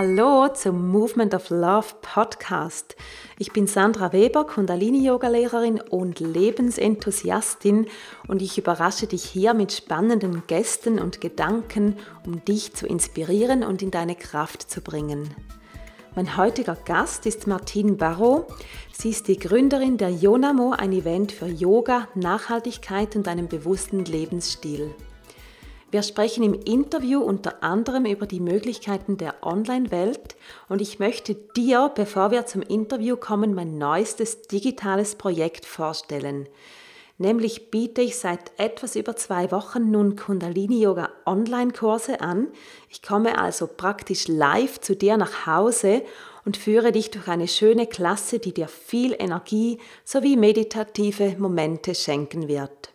Hallo zum Movement of Love Podcast. Ich bin Sandra Weber, Kundalini-Yoga-Lehrerin und Lebensenthusiastin und ich überrasche dich hier mit spannenden Gästen und Gedanken, um dich zu inspirieren und in deine Kraft zu bringen. Mein heutiger Gast ist Martine Barrow. Sie ist die Gründerin der Yonamo, ein Event für Yoga, Nachhaltigkeit und einen bewussten Lebensstil. Wir sprechen im Interview unter anderem über die Möglichkeiten der Online-Welt und ich möchte dir, bevor wir zum Interview kommen, mein neuestes digitales Projekt vorstellen. Nämlich biete ich seit etwas über zwei Wochen nun Kundalini Yoga Online-Kurse an. Ich komme also praktisch live zu dir nach Hause und führe dich durch eine schöne Klasse, die dir viel Energie sowie meditative Momente schenken wird.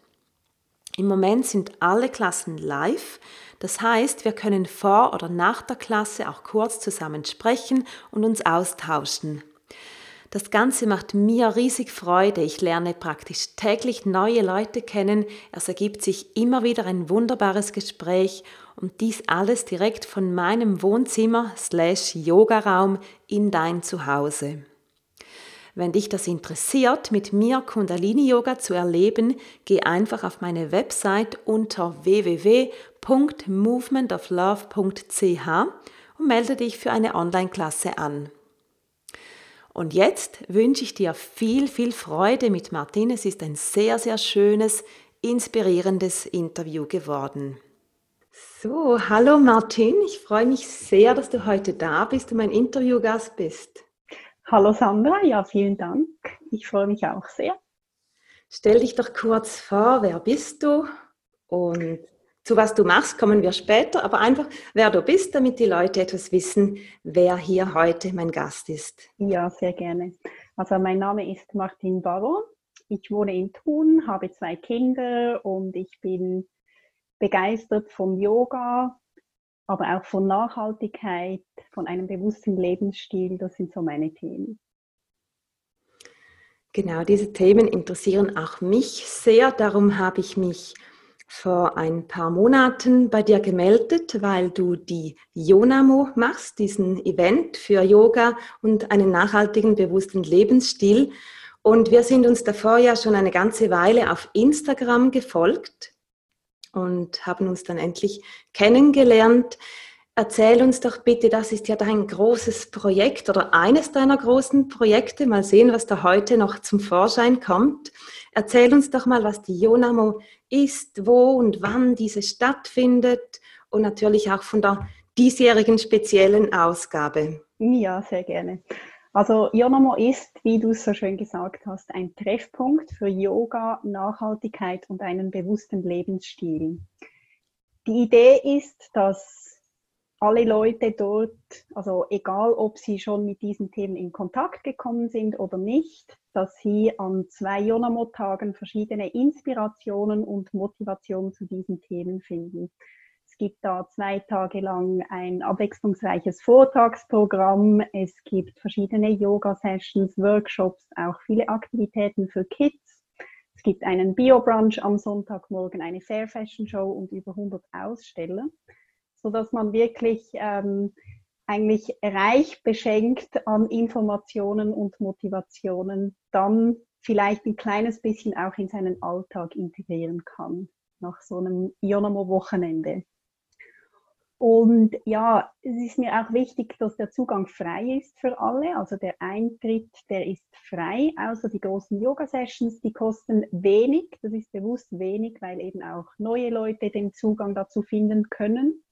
Im Moment sind alle Klassen live. Das heißt, wir können vor oder nach der Klasse auch kurz zusammen sprechen und uns austauschen. Das Ganze macht mir riesig Freude. Ich lerne praktisch täglich neue Leute kennen. Es ergibt sich immer wieder ein wunderbares Gespräch und dies alles direkt von meinem Wohnzimmer slash Yogaraum in dein Zuhause. Wenn dich das interessiert, mit mir Kundalini Yoga zu erleben, geh einfach auf meine Website unter www.movementoflove.ch und melde dich für eine Online-Klasse an. Und jetzt wünsche ich dir viel, viel Freude mit Martin. Es ist ein sehr, sehr schönes, inspirierendes Interview geworden. So, hallo Martin, ich freue mich sehr, dass du heute da bist und mein Interviewgast bist. Hallo Sandra, ja, vielen Dank. Ich freue mich auch sehr. Stell dich doch kurz vor, wer bist du und zu was du machst, kommen wir später, aber einfach, wer du bist, damit die Leute etwas wissen, wer hier heute mein Gast ist. Ja, sehr gerne. Also mein Name ist Martin Barrow. Ich wohne in Thun, habe zwei Kinder und ich bin begeistert vom Yoga, aber auch von Nachhaltigkeit, von einem bewussten Lebensstil. Das sind so meine Themen. Genau, diese Themen interessieren auch mich sehr. Darum habe ich mich vor ein paar Monaten bei dir gemeldet, weil du die Yonamo machst, diesen Event für Yoga und einen nachhaltigen, bewussten Lebensstil. Und wir sind uns davor ja schon eine ganze Weile auf Instagram gefolgt und haben uns dann endlich kennengelernt. Erzähl uns doch bitte, das ist ja dein großes Projekt oder eines deiner großen Projekte. Mal sehen, was da heute noch zum Vorschein kommt. Erzähl uns doch mal, was die Jonamo ist, wo und wann diese stattfindet und natürlich auch von der diesjährigen speziellen Ausgabe. Ja, sehr gerne. Also Yonomo ist, wie du es so schön gesagt hast, ein Treffpunkt für Yoga, Nachhaltigkeit und einen bewussten Lebensstil. Die Idee ist, dass alle Leute dort, also egal ob sie schon mit diesen Themen in Kontakt gekommen sind oder nicht, dass sie an zwei Yonomo-Tagen verschiedene Inspirationen und Motivationen zu diesen Themen finden. Es gibt da zwei Tage lang ein abwechslungsreiches Vortragsprogramm. Es gibt verschiedene Yoga-Sessions, Workshops, auch viele Aktivitäten für Kids. Es gibt einen Bio-Brunch am Sonntagmorgen, eine Fair Fashion Show und über 100 Aussteller, sodass man wirklich ähm, eigentlich reich beschenkt an Informationen und Motivationen dann vielleicht ein kleines bisschen auch in seinen Alltag integrieren kann nach so einem Ionamo-Wochenende. Und ja, es ist mir auch wichtig, dass der Zugang frei ist für alle. Also der Eintritt, der ist frei, außer die großen Yoga-Sessions, die kosten wenig. Das ist bewusst wenig, weil eben auch neue Leute den Zugang dazu finden können,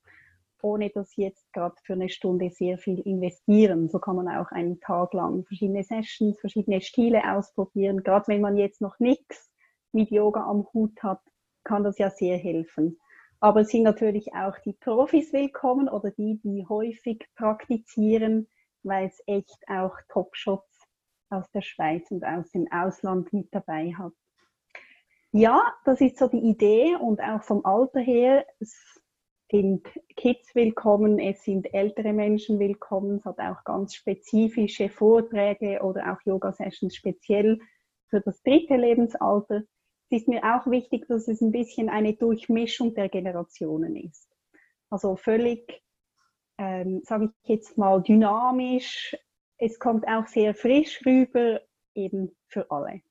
ohne dass sie jetzt gerade für eine Stunde sehr viel investieren. So kann man auch einen Tag lang verschiedene Sessions, verschiedene Stile ausprobieren. Gerade wenn man jetzt noch nichts mit Yoga am Hut hat, kann das ja sehr helfen. Aber es sind natürlich auch die Profis willkommen oder die, die häufig praktizieren, weil es echt auch Top-Shots aus der Schweiz und aus dem Ausland mit dabei hat. Ja, das ist so die Idee und auch vom Alter her, sind Kids willkommen, es sind ältere Menschen willkommen, es hat auch ganz spezifische Vorträge oder auch Yoga-Sessions speziell für das dritte Lebensalter. Ist mir auch wichtig, dass es ein bisschen eine Durchmischung der Generationen ist. Also völlig, ähm, sage ich jetzt mal, dynamisch. Es kommt auch sehr frisch rüber, eben für alle.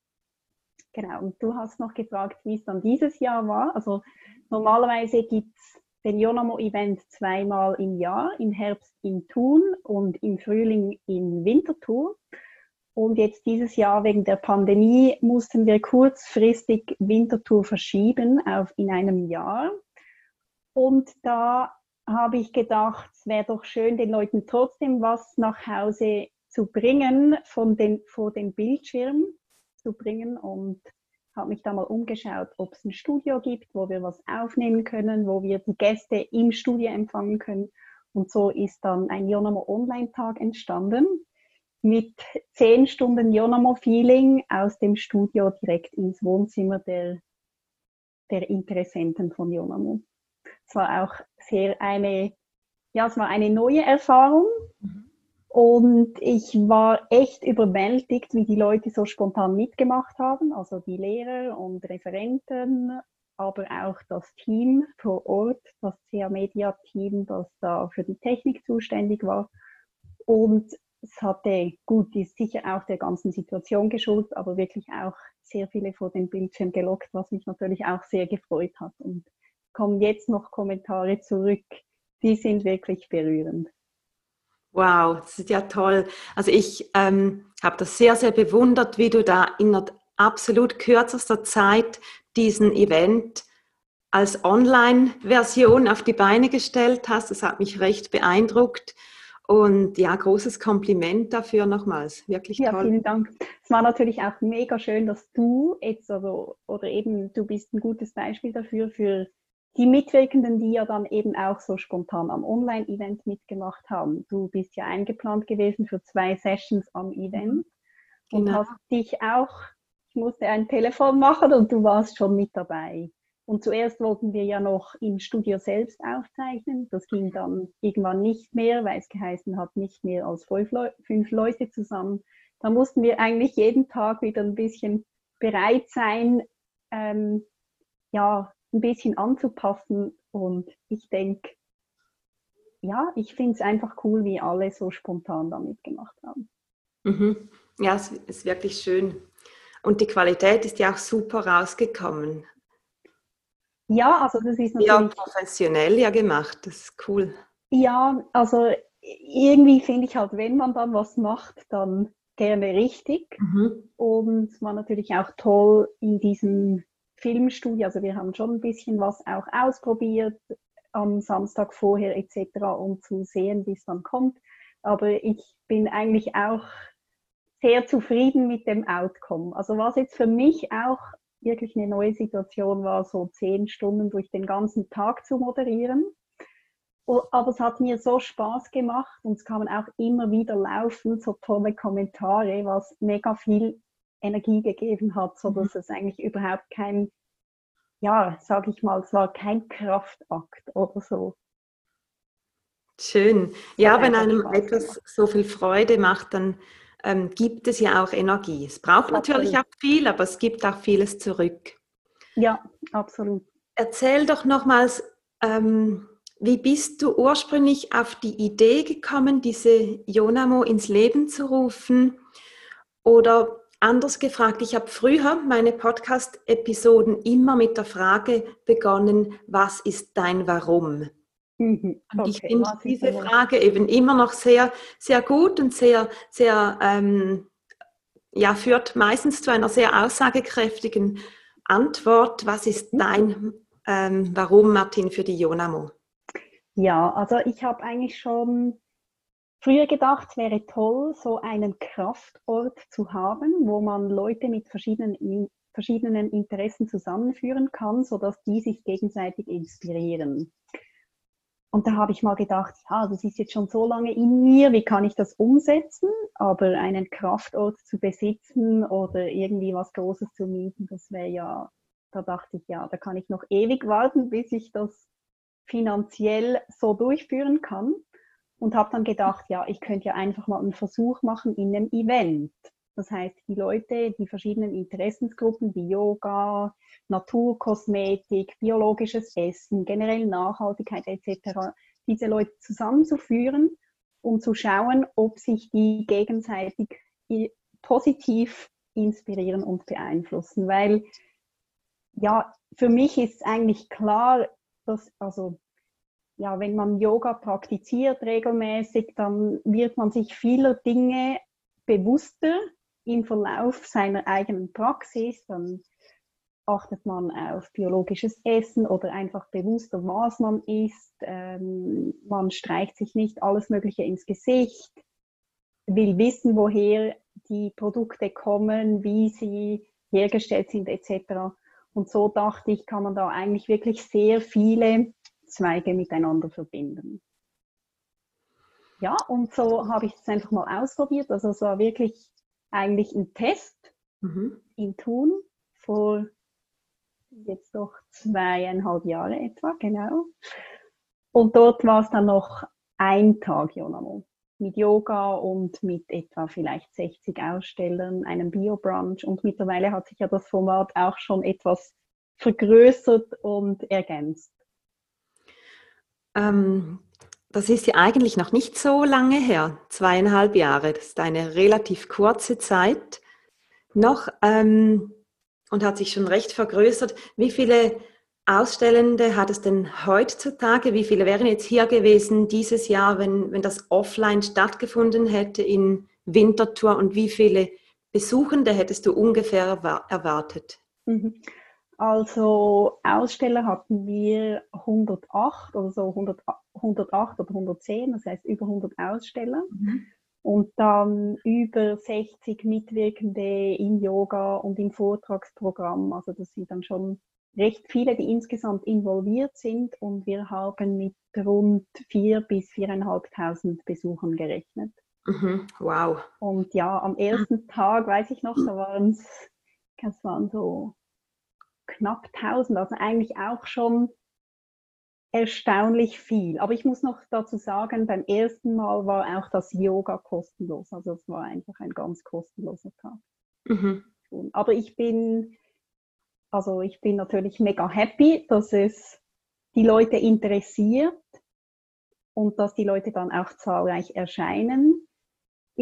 Genau, und du hast noch gefragt, wie es dann dieses Jahr war. Also normalerweise gibt es den Jonamo-Event zweimal im Jahr, im Herbst in Thun und im Frühling in Winterthur. Und jetzt dieses Jahr wegen der Pandemie mussten wir kurzfristig Winterthur verschieben auf in einem Jahr. Und da habe ich gedacht, es wäre doch schön, den Leuten trotzdem was nach Hause zu bringen, von den, vor dem Bildschirm zu bringen und habe mich da mal umgeschaut, ob es ein Studio gibt, wo wir was aufnehmen können, wo wir die Gäste im Studio empfangen können. Und so ist dann ein Jonamo Online-Tag entstanden mit zehn Stunden Jonamo-Feeling aus dem Studio direkt ins Wohnzimmer der, der Interessenten von Jonamo. Es war auch sehr eine, ja, es war eine neue Erfahrung. Und ich war echt überwältigt, wie die Leute so spontan mitgemacht haben, also die Lehrer und Referenten, aber auch das Team vor Ort, das CA Media Team, das da für die Technik zuständig war. Und es hatte, gut, ist sicher auch der ganzen Situation geschuldet, aber wirklich auch sehr viele vor den Bildschirm gelockt, was mich natürlich auch sehr gefreut hat. Und kommen jetzt noch Kommentare zurück, die sind wirklich berührend. Wow, das ist ja toll. Also ich ähm, habe das sehr, sehr bewundert, wie du da in absolut kürzester Zeit diesen Event als Online-Version auf die Beine gestellt hast. Das hat mich recht beeindruckt. Und ja, großes Kompliment dafür nochmals. Wirklich ja, toll. Ja, vielen Dank. Es war natürlich auch mega schön, dass du jetzt, also, oder eben du bist ein gutes Beispiel dafür, für die Mitwirkenden, die ja dann eben auch so spontan am Online-Event mitgemacht haben. Du bist ja eingeplant gewesen für zwei Sessions am Event und genau. hast dich auch, ich musste ein Telefon machen und du warst schon mit dabei. Und zuerst wollten wir ja noch im Studio selbst aufzeichnen. Das ging dann irgendwann nicht mehr, weil es geheißen hat, nicht mehr als fünf, Leu fünf Leute zusammen. Da mussten wir eigentlich jeden Tag wieder ein bisschen bereit sein, ähm, ja, ein bisschen anzupassen. Und ich denke, ja, ich finde es einfach cool, wie alle so spontan damit gemacht haben. Mhm. Ja, es ist wirklich schön. Und die Qualität ist ja auch super rausgekommen. Ja, also das ist natürlich... Ja, professionell ja gemacht, das ist cool. Ja, also irgendwie finde ich halt, wenn man dann was macht, dann gerne richtig. Mhm. Und war natürlich auch toll in diesem Filmstudio. Also wir haben schon ein bisschen was auch ausprobiert am Samstag vorher etc., um zu sehen, wie es dann kommt. Aber ich bin eigentlich auch sehr zufrieden mit dem Outcome. Also was jetzt für mich auch wirklich eine neue Situation war, so zehn Stunden durch den ganzen Tag zu moderieren. Aber es hat mir so Spaß gemacht und es kamen auch immer wieder laufend so tolle Kommentare, was mega viel Energie gegeben hat, so dass mhm. es eigentlich überhaupt kein, ja, sag ich mal, es war kein Kraftakt oder so. Schön. Ja, wenn einem etwas so viel Freude macht, dann ähm, gibt es ja auch Energie. Es braucht natürlich auch viel, aber es gibt auch vieles zurück. Ja, absolut. Erzähl doch nochmals, ähm, wie bist du ursprünglich auf die Idee gekommen, diese Jonamo ins Leben zu rufen? Oder Anders gefragt, ich habe früher meine Podcast-Episoden immer mit der Frage begonnen, was ist dein Warum? Mhm. Und okay, ich finde diese Frage eben immer noch sehr, sehr gut und sehr, sehr, ähm, ja, führt meistens zu einer sehr aussagekräftigen Antwort. Was ist mhm. dein ähm, Warum, Martin, für die Jonamo? Ja, also ich habe eigentlich schon früher gedacht, es wäre toll, so einen Kraftort zu haben, wo man Leute mit verschiedenen verschiedenen Interessen zusammenführen kann, sodass die sich gegenseitig inspirieren. Und da habe ich mal gedacht, ja, das ist jetzt schon so lange in mir, wie kann ich das umsetzen? Aber einen Kraftort zu besitzen oder irgendwie was Großes zu mieten, das wäre ja, da dachte ich, ja, da kann ich noch ewig warten, bis ich das finanziell so durchführen kann. Und habe dann gedacht, ja, ich könnte ja einfach mal einen Versuch machen in einem Event. Das heißt, die Leute, die verschiedenen Interessensgruppen wie Yoga, Naturkosmetik, biologisches Essen, generell Nachhaltigkeit etc., diese Leute zusammenzuführen, um zu schauen, ob sich die gegenseitig positiv inspirieren und beeinflussen. Weil ja, für mich ist eigentlich klar, dass also ja, wenn man Yoga praktiziert regelmäßig, dann wird man sich vieler Dinge bewusster im Verlauf seiner eigenen Praxis, dann achtet man auf biologisches Essen oder einfach bewusster, was man isst. Ähm, man streicht sich nicht alles Mögliche ins Gesicht, will wissen, woher die Produkte kommen, wie sie hergestellt sind etc. Und so dachte ich, kann man da eigentlich wirklich sehr viele Zweige miteinander verbinden. Ja, und so habe ich es einfach mal ausprobiert. Also es war wirklich eigentlich ein Test mhm. in Thun vor jetzt doch zweieinhalb Jahre etwa, genau. Und dort war es dann noch ein Tag Jonamo mit Yoga und mit etwa vielleicht 60 Ausstellern, einem Bio-Brunch und mittlerweile hat sich ja das Format auch schon etwas vergrößert und ergänzt. Ähm, das ist ja eigentlich noch nicht so lange her, zweieinhalb Jahre. Das ist eine relativ kurze Zeit noch ähm, und hat sich schon recht vergrößert. Wie viele Ausstellende hat es denn heutzutage? Wie viele wären jetzt hier gewesen dieses Jahr, wenn, wenn das offline stattgefunden hätte in Winterthur? Und wie viele Besuchende hättest du ungefähr erwartet? Mhm. Also Aussteller hatten wir 108 oder so 100, 108 oder 110, das heißt über 100 Aussteller. Mhm. Und dann über 60 Mitwirkende im Yoga und im Vortragsprogramm. Also das sind dann schon recht viele, die insgesamt involviert sind. Und wir haben mit rund 4.000 bis 4.500 Besuchern gerechnet. Mhm. Wow. Und ja, am ersten Tag, weiß ich noch, da waren es, es waren so knapp 1000, also eigentlich auch schon erstaunlich viel. Aber ich muss noch dazu sagen, beim ersten Mal war auch das Yoga kostenlos. Also es war einfach ein ganz kostenloser Tag. Mhm. Aber ich bin, also ich bin natürlich mega happy, dass es die Leute interessiert und dass die Leute dann auch zahlreich erscheinen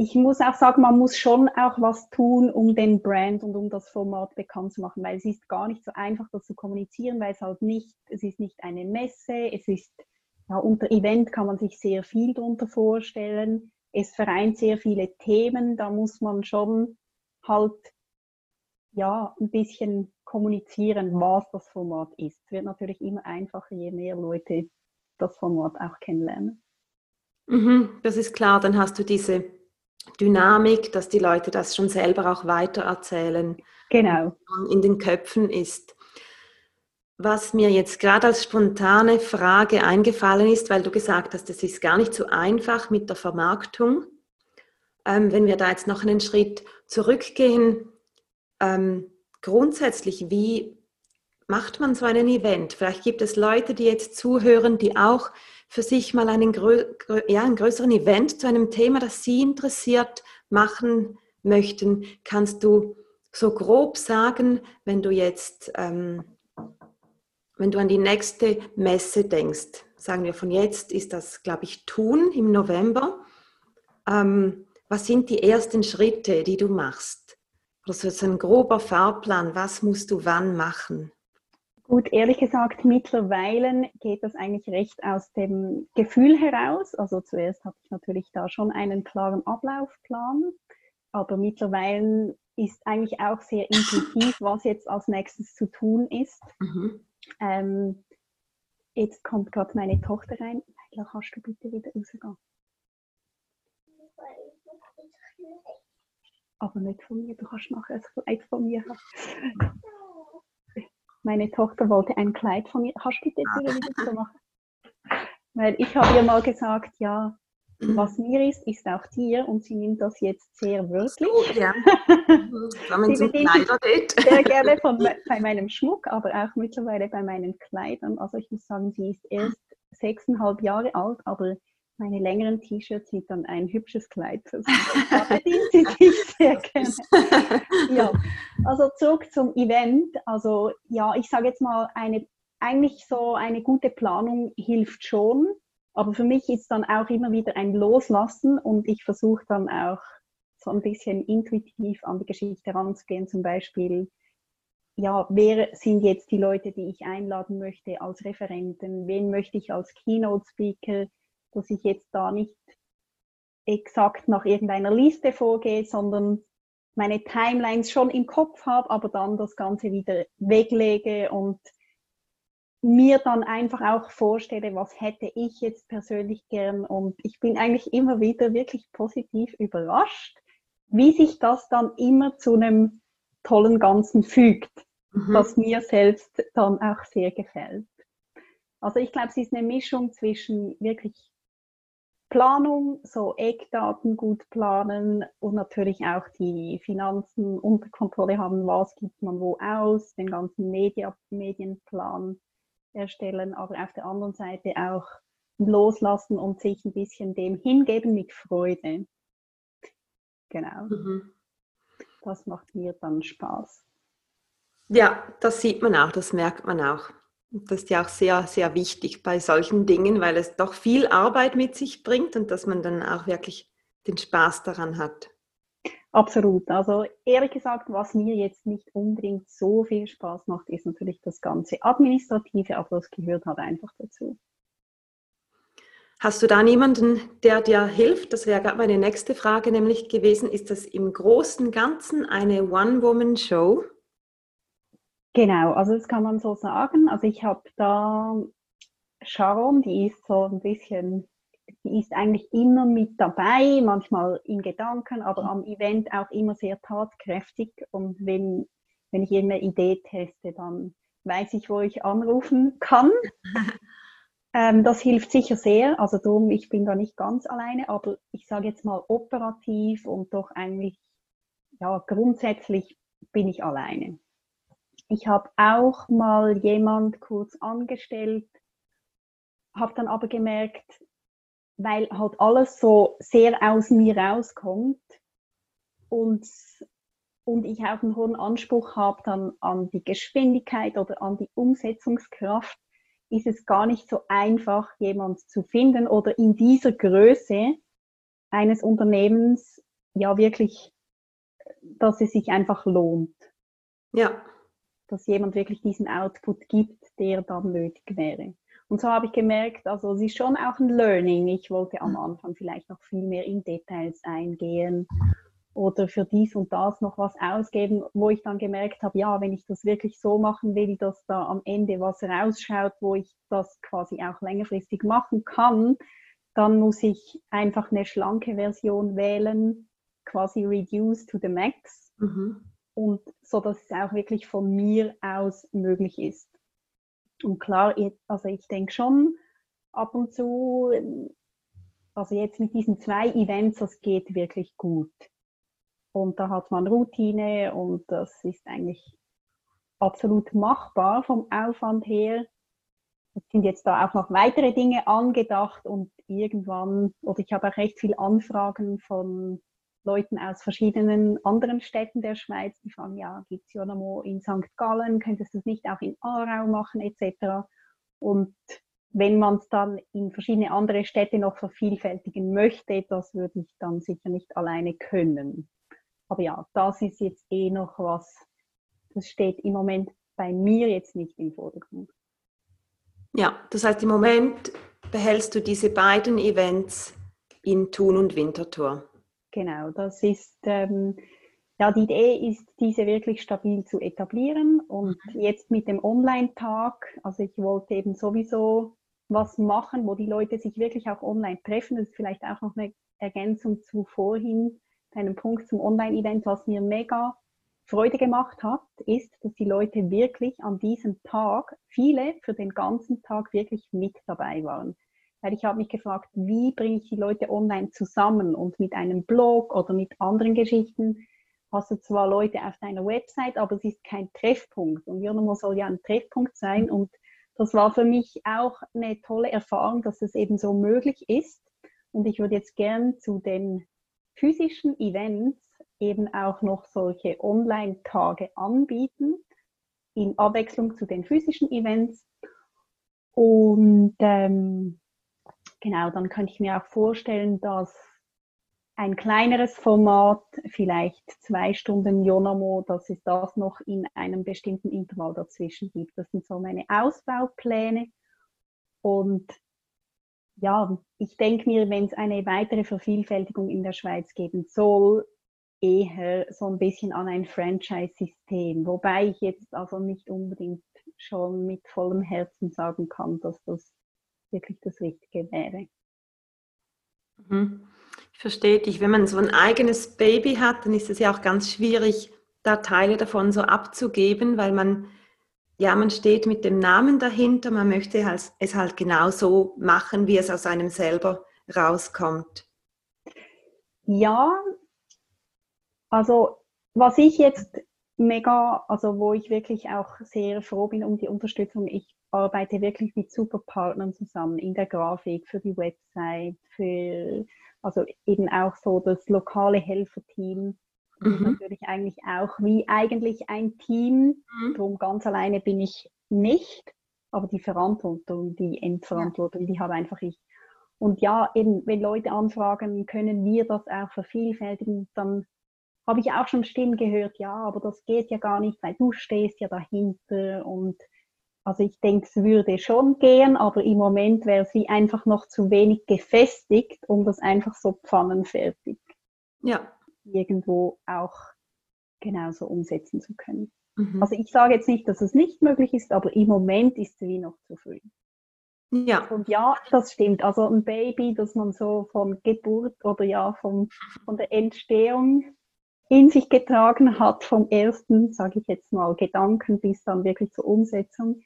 ich muss auch sagen, man muss schon auch was tun, um den Brand und um das Format bekannt zu machen, weil es ist gar nicht so einfach, das zu kommunizieren, weil es halt nicht, es ist nicht eine Messe, es ist, ja, unter Event kann man sich sehr viel darunter vorstellen. Es vereint sehr viele Themen, da muss man schon halt, ja, ein bisschen kommunizieren, was das Format ist. Es wird natürlich immer einfacher, je mehr Leute das Format auch kennenlernen. Mhm, das ist klar, dann hast du diese Dynamik, dass die Leute das schon selber auch weitererzählen. Genau. In den Köpfen ist. Was mir jetzt gerade als spontane Frage eingefallen ist, weil du gesagt hast, es ist gar nicht so einfach mit der Vermarktung. Ähm, wenn wir da jetzt noch einen Schritt zurückgehen, ähm, grundsätzlich, wie macht man so einen Event? Vielleicht gibt es Leute, die jetzt zuhören, die auch für sich mal einen, ja, einen größeren Event zu einem Thema, das Sie interessiert, machen möchten. Kannst du so grob sagen, wenn du jetzt, ähm, wenn du an die nächste Messe denkst, sagen wir von jetzt ist das, glaube ich, Tun im November. Ähm, was sind die ersten Schritte, die du machst? Oder so ein grober Fahrplan, was musst du wann machen? Gut, ehrlich gesagt, mittlerweile geht das eigentlich recht aus dem Gefühl heraus. Also zuerst hatte ich natürlich da schon einen klaren Ablaufplan, aber mittlerweile ist eigentlich auch sehr intuitiv, was jetzt als nächstes zu tun ist. Mhm. Ähm, jetzt kommt gerade meine Tochter rein. Leila, kannst du bitte wieder rausgehen? Aber nicht von mir, du kannst nachher ein Kleid von mir haben. Meine Tochter wollte ein Kleid von mir. Hast du bitte wieder wieder so machen? Weil ich habe ihr mal gesagt, ja, was mir ist, ist auch dir und sie nimmt das jetzt sehr wörtlich. So, ja. sie bedient sehr gerne von, bei meinem Schmuck, aber auch mittlerweile bei meinen Kleidern. Also ich muss sagen, sie ist erst sechseinhalb Jahre alt, aber meine längeren T-Shirts sind dann ein hübsches Kleid. Da bedient sie sich sehr gerne. Ja, also zurück zum Event. Also ja, ich sage jetzt mal, eine, eigentlich so eine gute Planung hilft schon. Aber für mich ist dann auch immer wieder ein Loslassen und ich versuche dann auch so ein bisschen intuitiv an die Geschichte heranzugehen. Zum Beispiel, ja, wer sind jetzt die Leute, die ich einladen möchte als Referenten? Wen möchte ich als Keynote Speaker? Dass ich jetzt da nicht exakt nach irgendeiner Liste vorgehe, sondern meine Timelines schon im Kopf habe, aber dann das Ganze wieder weglege und mir dann einfach auch vorstelle, was hätte ich jetzt persönlich gern. Und ich bin eigentlich immer wieder wirklich positiv überrascht, wie sich das dann immer zu einem tollen Ganzen fügt, mhm. was mir selbst dann auch sehr gefällt. Also ich glaube, es ist eine Mischung zwischen wirklich Planung, so Eckdaten gut planen und natürlich auch die Finanzen unter Kontrolle haben, was gibt man wo aus, den ganzen Media, Medienplan erstellen, aber auf der anderen Seite auch loslassen und sich ein bisschen dem hingeben mit Freude. Genau. Mhm. Das macht mir dann Spaß. Ja, das sieht man auch, das merkt man auch. Das ist ja auch sehr, sehr wichtig bei solchen Dingen, weil es doch viel Arbeit mit sich bringt und dass man dann auch wirklich den Spaß daran hat. Absolut. Also ehrlich gesagt, was mir jetzt nicht unbedingt so viel Spaß macht, ist natürlich das ganze Administrative, aber das gehört halt einfach dazu. Hast du da niemanden, der dir hilft? Das wäre gerade meine nächste Frage nämlich gewesen. Ist das im Großen und Ganzen eine One-Woman-Show? Genau, also das kann man so sagen. Also ich habe da Sharon, die ist so ein bisschen, die ist eigentlich immer mit dabei, manchmal in Gedanken, aber am Event auch immer sehr tatkräftig. Und wenn, wenn ich irgendeine Idee teste, dann weiß ich, wo ich anrufen kann. ähm, das hilft sicher sehr. Also darum, ich bin da nicht ganz alleine, aber ich sage jetzt mal operativ und doch eigentlich, ja, grundsätzlich bin ich alleine. Ich habe auch mal jemand kurz angestellt, habe dann aber gemerkt, weil halt alles so sehr aus mir rauskommt und, und ich auch einen hohen Anspruch habe dann an die Geschwindigkeit oder an die Umsetzungskraft, ist es gar nicht so einfach, jemand zu finden oder in dieser Größe eines Unternehmens ja wirklich, dass es sich einfach lohnt. Ja dass jemand wirklich diesen Output gibt, der dann nötig wäre. Und so habe ich gemerkt, also es ist schon auch ein Learning. Ich wollte am Anfang vielleicht noch viel mehr in Details eingehen oder für dies und das noch was ausgeben, wo ich dann gemerkt habe, ja, wenn ich das wirklich so machen will, dass da am Ende was rausschaut, wo ich das quasi auch längerfristig machen kann, dann muss ich einfach eine schlanke Version wählen, quasi reduce to the max. Mhm und so, dass es auch wirklich von mir aus möglich ist. Und klar, also ich denke schon ab und zu, also jetzt mit diesen zwei Events, das geht wirklich gut. Und da hat man Routine und das ist eigentlich absolut machbar vom Aufwand her. Es sind jetzt da auch noch weitere Dinge angedacht und irgendwann, oder ich habe auch recht viele Anfragen von Leuten aus verschiedenen anderen Städten der Schweiz, die fragen, ja, gibt es Jonamo in St. Gallen, könntest du es nicht auch in Aarau machen, etc. Und wenn man es dann in verschiedene andere Städte noch vervielfältigen möchte, das würde ich dann sicher nicht alleine können. Aber ja, das ist jetzt eh noch was, das steht im Moment bei mir jetzt nicht im Vordergrund. Ja, das heißt, im Moment behältst du diese beiden Events in Thun und Winterthur. Genau, das ist, ähm, ja, die Idee ist, diese wirklich stabil zu etablieren und mhm. jetzt mit dem Online-Tag, also ich wollte eben sowieso was machen, wo die Leute sich wirklich auch online treffen. Das ist vielleicht auch noch eine Ergänzung zu vorhin. deinem Punkt zum Online-Event, was mir mega Freude gemacht hat, ist, dass die Leute wirklich an diesem Tag, viele für den ganzen Tag wirklich mit dabei waren. Weil ich habe mich gefragt, wie bringe ich die Leute online zusammen und mit einem Blog oder mit anderen Geschichten hast du zwar Leute auf deiner Website, aber es ist kein Treffpunkt. Und Jonomo soll ja ein Treffpunkt sein. Und das war für mich auch eine tolle Erfahrung, dass es eben so möglich ist. Und ich würde jetzt gern zu den physischen Events eben auch noch solche Online-Tage anbieten, in Abwechslung zu den physischen Events. Und ähm, genau, dann könnte ich mir auch vorstellen, dass ein kleineres Format, vielleicht zwei Stunden Jonamo, dass es das noch in einem bestimmten Intervall dazwischen gibt. Das sind so meine Ausbaupläne. Und ja, ich denke mir, wenn es eine weitere Vervielfältigung in der Schweiz geben soll, eher so ein bisschen an ein Franchise-System, wobei ich jetzt also nicht unbedingt schon mit vollem Herzen sagen kann, dass das wirklich das Richtige wäre. Mhm. Ich verstehe dich. Wenn man so ein eigenes Baby hat, dann ist es ja auch ganz schwierig, da Teile davon so abzugeben, weil man, ja, man steht mit dem Namen dahinter, man möchte es halt genau so machen, wie es aus einem selber rauskommt. Ja, also was ich jetzt mega, also wo ich wirklich auch sehr froh bin um die Unterstützung, ich arbeite wirklich mit super Partnern zusammen in der Grafik, für die Website, für also eben auch so das lokale Helferteam. Mhm. natürlich eigentlich auch wie eigentlich ein Team. Mhm. Darum ganz alleine bin ich nicht, aber die Verantwortung, die Endverantwortung, ja. die habe einfach ich. Und ja, eben, wenn Leute anfragen, können wir das auch vervielfältigen, dann habe ich auch schon Stimmen gehört, ja, aber das geht ja gar nicht, weil du stehst ja dahinter und also ich denke, es würde schon gehen, aber im Moment wäre es wie einfach noch zu wenig gefestigt, um das einfach so pfannenfertig ja. irgendwo auch genauso umsetzen zu können. Mhm. Also ich sage jetzt nicht, dass es nicht möglich ist, aber im Moment ist es wie noch zu früh. Ja. Und ja, das stimmt. Also ein Baby, das man so von Geburt oder ja vom, von der Entstehung in sich getragen hat, vom ersten, sage ich jetzt mal, Gedanken bis dann wirklich zur Umsetzung.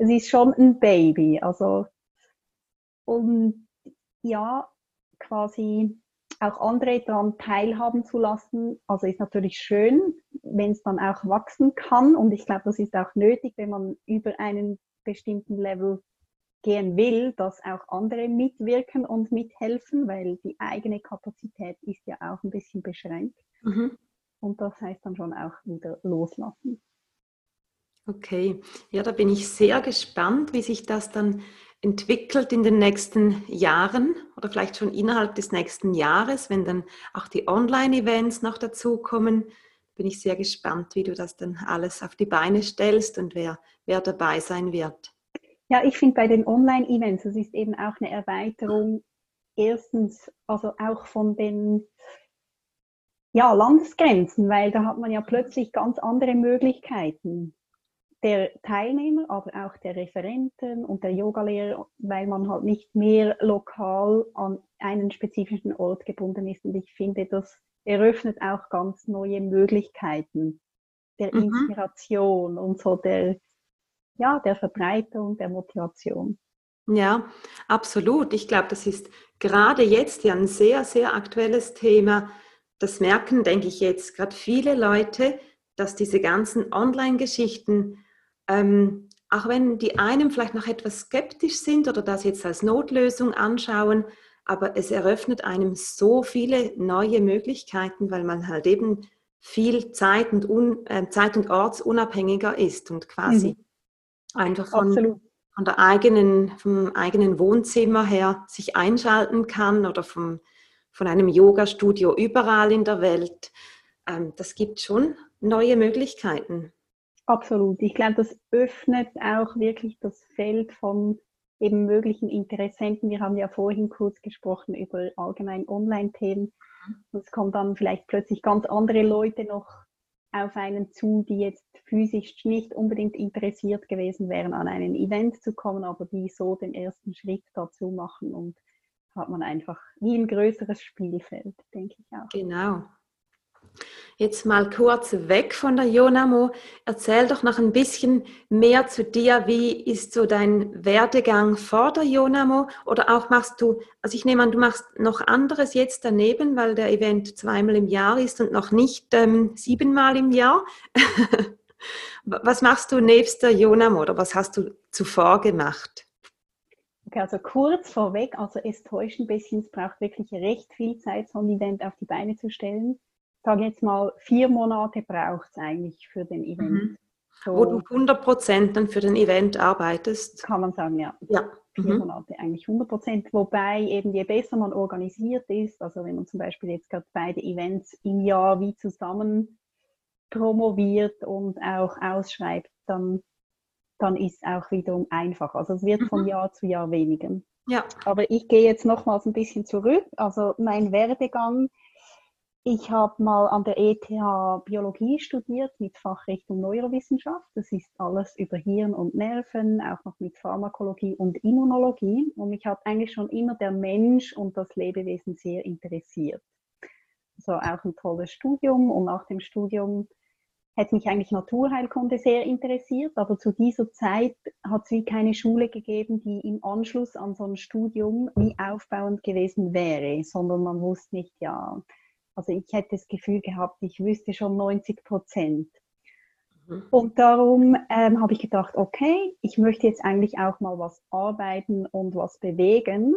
Es ist schon ein Baby, also und ja, quasi auch andere daran teilhaben zu lassen. Also ist natürlich schön, wenn es dann auch wachsen kann. Und ich glaube, das ist auch nötig, wenn man über einen bestimmten Level gehen will, dass auch andere mitwirken und mithelfen, weil die eigene Kapazität ist ja auch ein bisschen beschränkt. Mhm. Und das heißt dann schon auch wieder loslassen. Okay, ja, da bin ich sehr gespannt, wie sich das dann entwickelt in den nächsten Jahren oder vielleicht schon innerhalb des nächsten Jahres, wenn dann auch die Online-Events noch dazukommen. Bin ich sehr gespannt, wie du das dann alles auf die Beine stellst und wer, wer dabei sein wird. Ja, ich finde bei den Online-Events, es ist eben auch eine Erweiterung erstens, also auch von den ja, Landesgrenzen, weil da hat man ja plötzlich ganz andere Möglichkeiten der Teilnehmer, aber auch der Referenten und der Yogalehrer, weil man halt nicht mehr lokal an einen spezifischen Ort gebunden ist. Und ich finde, das eröffnet auch ganz neue Möglichkeiten der mhm. Inspiration und so der, ja, der Verbreitung, der Motivation. Ja, absolut. Ich glaube, das ist gerade jetzt ja ein sehr, sehr aktuelles Thema. Das merken, denke ich, jetzt gerade viele Leute, dass diese ganzen Online-Geschichten ähm, auch wenn die einen vielleicht noch etwas skeptisch sind oder das jetzt als Notlösung anschauen, aber es eröffnet einem so viele neue Möglichkeiten, weil man halt eben viel Zeit und, un, äh, Zeit und ortsunabhängiger ist und quasi mhm. einfach von, von, der eigenen, vom eigenen Wohnzimmer her sich einschalten kann oder vom, von einem Yoga-Studio überall in der Welt. Ähm, das gibt schon neue Möglichkeiten. Absolut. Ich glaube, das öffnet auch wirklich das Feld von eben möglichen Interessenten. Wir haben ja vorhin kurz gesprochen über allgemein Online-Themen. Mhm. Es kommen dann vielleicht plötzlich ganz andere Leute noch auf einen zu, die jetzt physisch nicht unbedingt interessiert gewesen wären, an einen Event zu kommen, aber die so den ersten Schritt dazu machen. Und hat man einfach wie ein größeres Spielfeld, denke ich auch. Genau. Jetzt mal kurz weg von der Jonamo. Erzähl doch noch ein bisschen mehr zu dir. Wie ist so dein Werdegang vor der Jonamo? Oder auch machst du, also ich nehme an, du machst noch anderes jetzt daneben, weil der Event zweimal im Jahr ist und noch nicht ähm, siebenmal im Jahr. was machst du nebst der Jonamo oder was hast du zuvor gemacht? Okay, also kurz vorweg, also es täuscht ein bisschen, es braucht wirklich recht viel Zeit, so ein Event auf die Beine zu stellen. Sage jetzt mal, vier Monate braucht es eigentlich für den Event. Mhm. So, Wo du 100 Prozent dann für den Event arbeitest. Kann man sagen, ja. Ja. Vier mhm. Monate eigentlich 100 Prozent. Wobei eben je besser man organisiert ist, also wenn man zum Beispiel jetzt gerade beide Events im Jahr wie zusammen promoviert und auch ausschreibt, dann dann ist es auch wiederum einfach. Also es wird von mhm. Jahr zu Jahr weniger. Ja. Aber ich gehe jetzt nochmals ein bisschen zurück. Also mein Werdegang, ich habe mal an der ETH Biologie studiert mit Fachrichtung Neurowissenschaft. Das ist alles über Hirn und Nerven, auch noch mit Pharmakologie und Immunologie. Und mich hat eigentlich schon immer der Mensch und das Lebewesen sehr interessiert. Also auch ein tolles Studium und nach dem Studium hätte mich eigentlich Naturheilkunde sehr interessiert, aber zu dieser Zeit hat es wie keine Schule gegeben, die im Anschluss an so ein Studium wie aufbauend gewesen wäre, sondern man wusste nicht, ja, also ich hätte das Gefühl gehabt, ich wüsste schon 90 Prozent. Mhm. Und darum ähm, habe ich gedacht, okay, ich möchte jetzt eigentlich auch mal was arbeiten und was bewegen.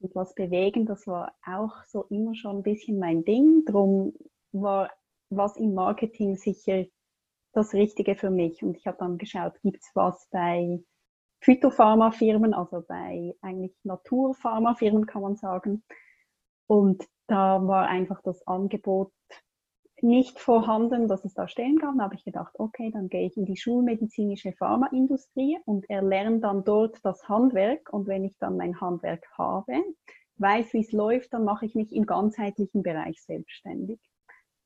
Und was bewegen, das war auch so immer schon ein bisschen mein Ding. Darum war was im Marketing sicher das Richtige für mich. Und ich habe dann geschaut, gibt es was bei Phytopharmafirmen, also bei eigentlich Naturpharmafirmen kann man sagen. Und da war einfach das Angebot nicht vorhanden, dass es da Stellen gab. Da habe ich gedacht, okay, dann gehe ich in die schulmedizinische Pharmaindustrie und erlerne dann dort das Handwerk. Und wenn ich dann mein Handwerk habe, weiß, wie es läuft, dann mache ich mich im ganzheitlichen Bereich selbstständig.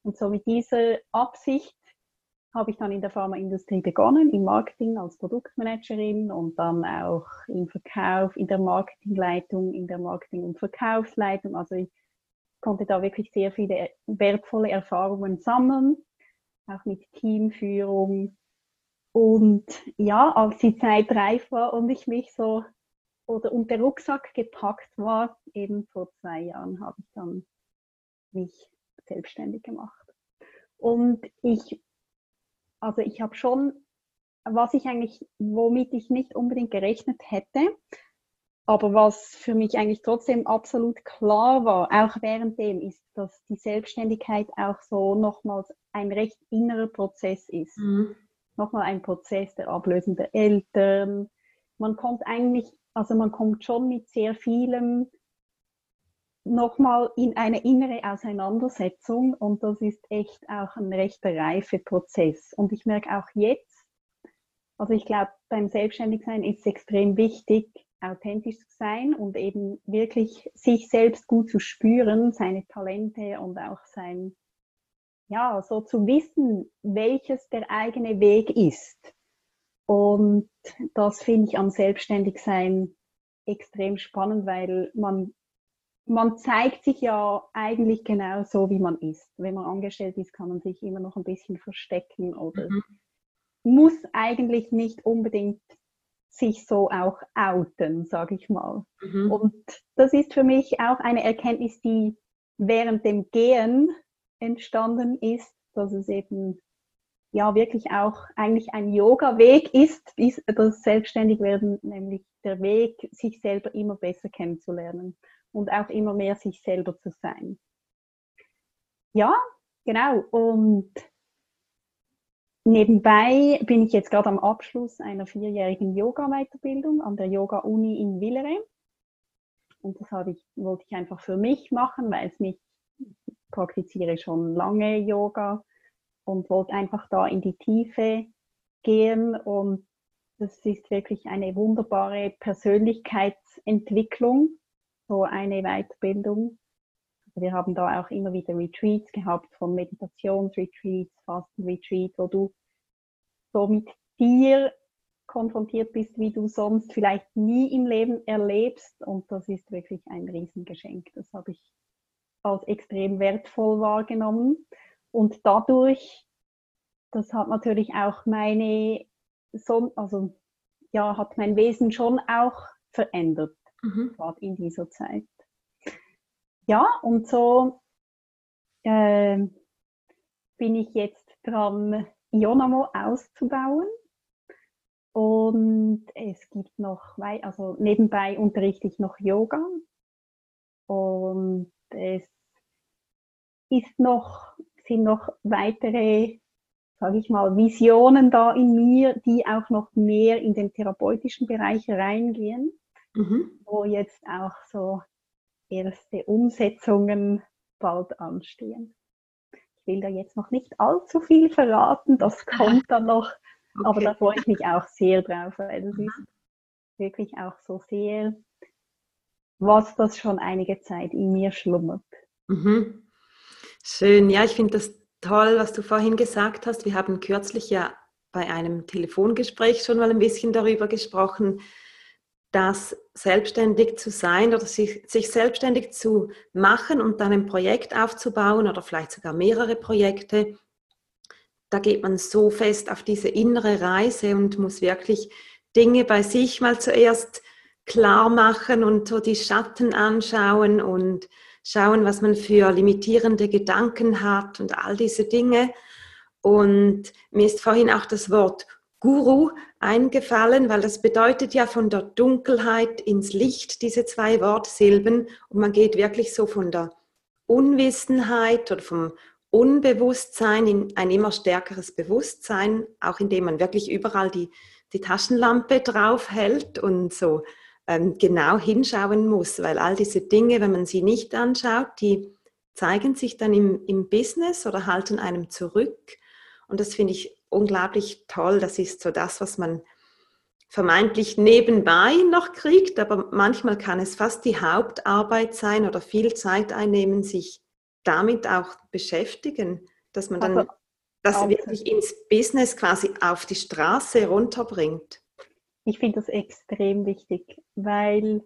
Und so mit dieser Absicht habe ich dann in der Pharmaindustrie begonnen, im Marketing als Produktmanagerin und dann auch im Verkauf, in der Marketingleitung, in der Marketing- und Verkaufsleitung. Also ich konnte da wirklich sehr viele wertvolle Erfahrungen sammeln, auch mit Teamführung. Und ja, als die Zeit reif war und ich mich so oder und Rucksack gepackt war, eben vor zwei Jahren habe ich dann mich selbstständig gemacht. Und ich, also ich habe schon, was ich eigentlich, womit ich nicht unbedingt gerechnet hätte, aber was für mich eigentlich trotzdem absolut klar war, auch währenddem, ist, dass die Selbstständigkeit auch so nochmals ein recht innerer Prozess ist. Mhm. Nochmal ein Prozess der Ablösung der Eltern. Man kommt eigentlich, also man kommt schon mit sehr vielem nochmal in eine innere Auseinandersetzung und das ist echt auch ein recht reife Prozess. Und ich merke auch jetzt, also ich glaube, beim Selbstständigsein ist es extrem wichtig, authentisch zu sein und eben wirklich sich selbst gut zu spüren, seine Talente und auch sein, ja, so zu wissen, welches der eigene Weg ist. Und das finde ich am Selbstständigsein extrem spannend, weil man man zeigt sich ja eigentlich genau so, wie man ist. Wenn man angestellt ist, kann man sich immer noch ein bisschen verstecken oder mhm. muss eigentlich nicht unbedingt sich so auch outen, sage ich mal. Mhm. Und das ist für mich auch eine Erkenntnis, die während dem Gehen entstanden ist, dass es eben ja wirklich auch eigentlich ein Yoga-Weg ist, ist das Selbstständigwerden, nämlich der Weg, sich selber immer besser kennenzulernen und auch immer mehr sich selber zu sein. Ja, genau. Und nebenbei bin ich jetzt gerade am Abschluss einer vierjährigen Yoga-Weiterbildung an der Yoga-Uni in Villere. Und das ich, wollte ich einfach für mich machen, weil es mich praktiziere schon lange Yoga und wollte einfach da in die Tiefe gehen und das ist wirklich eine wunderbare Persönlichkeitsentwicklung, so eine Weiterbildung. Wir haben da auch immer wieder Retreats gehabt, von Meditationsretreats, Fastenretreat, wo du so mit dir konfrontiert bist, wie du sonst vielleicht nie im Leben erlebst. Und das ist wirklich ein Riesengeschenk. Das habe ich als extrem wertvoll wahrgenommen. Und dadurch, das hat natürlich auch meine, also ja, hat mein Wesen schon auch verändert, mhm. gerade in dieser Zeit. Ja, und so äh, bin ich jetzt dran, Ionamo auszubauen. Und es gibt noch, also nebenbei unterrichte ich noch Yoga. Und es ist noch, sind noch weitere, sage ich mal, Visionen da in mir, die auch noch mehr in den therapeutischen Bereich reingehen, mhm. wo jetzt auch so erste Umsetzungen bald anstehen. Ich will da jetzt noch nicht allzu viel verraten, das kommt dann noch, okay. aber da freue ich mich auch sehr drauf, weil das ist wirklich auch so sehr, was das schon einige Zeit in mir schlummert. Mhm. Schön, ja, ich finde das toll, was du vorhin gesagt hast. Wir haben kürzlich ja bei einem Telefongespräch schon mal ein bisschen darüber gesprochen, dass selbstständig zu sein oder sich, sich selbstständig zu machen und dann ein Projekt aufzubauen oder vielleicht sogar mehrere Projekte, da geht man so fest auf diese innere Reise und muss wirklich Dinge bei sich mal zuerst klar machen und so die Schatten anschauen und schauen, was man für limitierende Gedanken hat und all diese Dinge. Und mir ist vorhin auch das Wort Guru eingefallen, weil das bedeutet ja von der Dunkelheit ins Licht, diese zwei Wortsilben. Und man geht wirklich so von der Unwissenheit oder vom Unbewusstsein in ein immer stärkeres Bewusstsein, auch indem man wirklich überall die, die Taschenlampe drauf hält und so ähm, genau hinschauen muss, weil all diese Dinge, wenn man sie nicht anschaut, die zeigen sich dann im, im Business oder halten einem zurück. Und das finde ich unglaublich toll. Das ist so das, was man vermeintlich nebenbei noch kriegt, aber manchmal kann es fast die Hauptarbeit sein oder viel Zeit einnehmen, sich damit auch beschäftigen, dass man dann also, das wirklich ins Business quasi auf die Straße runterbringt ich finde das extrem wichtig, weil,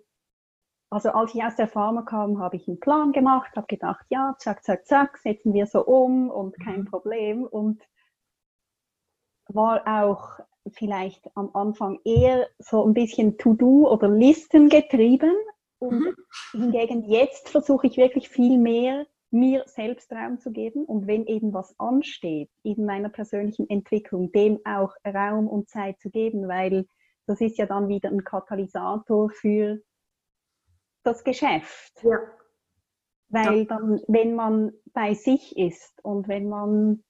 also als ich aus der Pharma kam, habe ich einen Plan gemacht, habe gedacht, ja, zack, zack, zack, setzen wir so um und kein mhm. Problem und war auch vielleicht am Anfang eher so ein bisschen To-Do oder Listen getrieben und mhm. hingegen jetzt versuche ich wirklich viel mehr mir selbst Raum zu geben und wenn eben was ansteht in meiner persönlichen Entwicklung, dem auch Raum und Zeit zu geben, weil das ist ja dann wieder ein Katalysator für das Geschäft. Ja. Weil dann, wenn man bei sich ist und wenn man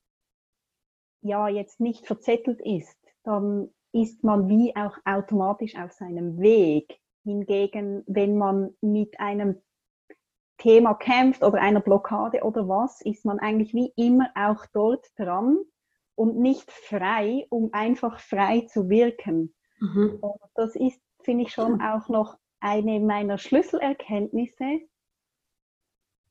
ja jetzt nicht verzettelt ist, dann ist man wie auch automatisch auf seinem Weg. Hingegen, wenn man mit einem Thema kämpft oder einer Blockade oder was, ist man eigentlich wie immer auch dort dran und nicht frei, um einfach frei zu wirken. Mhm. Und das ist, finde ich, schon auch noch eine meiner Schlüsselerkenntnisse.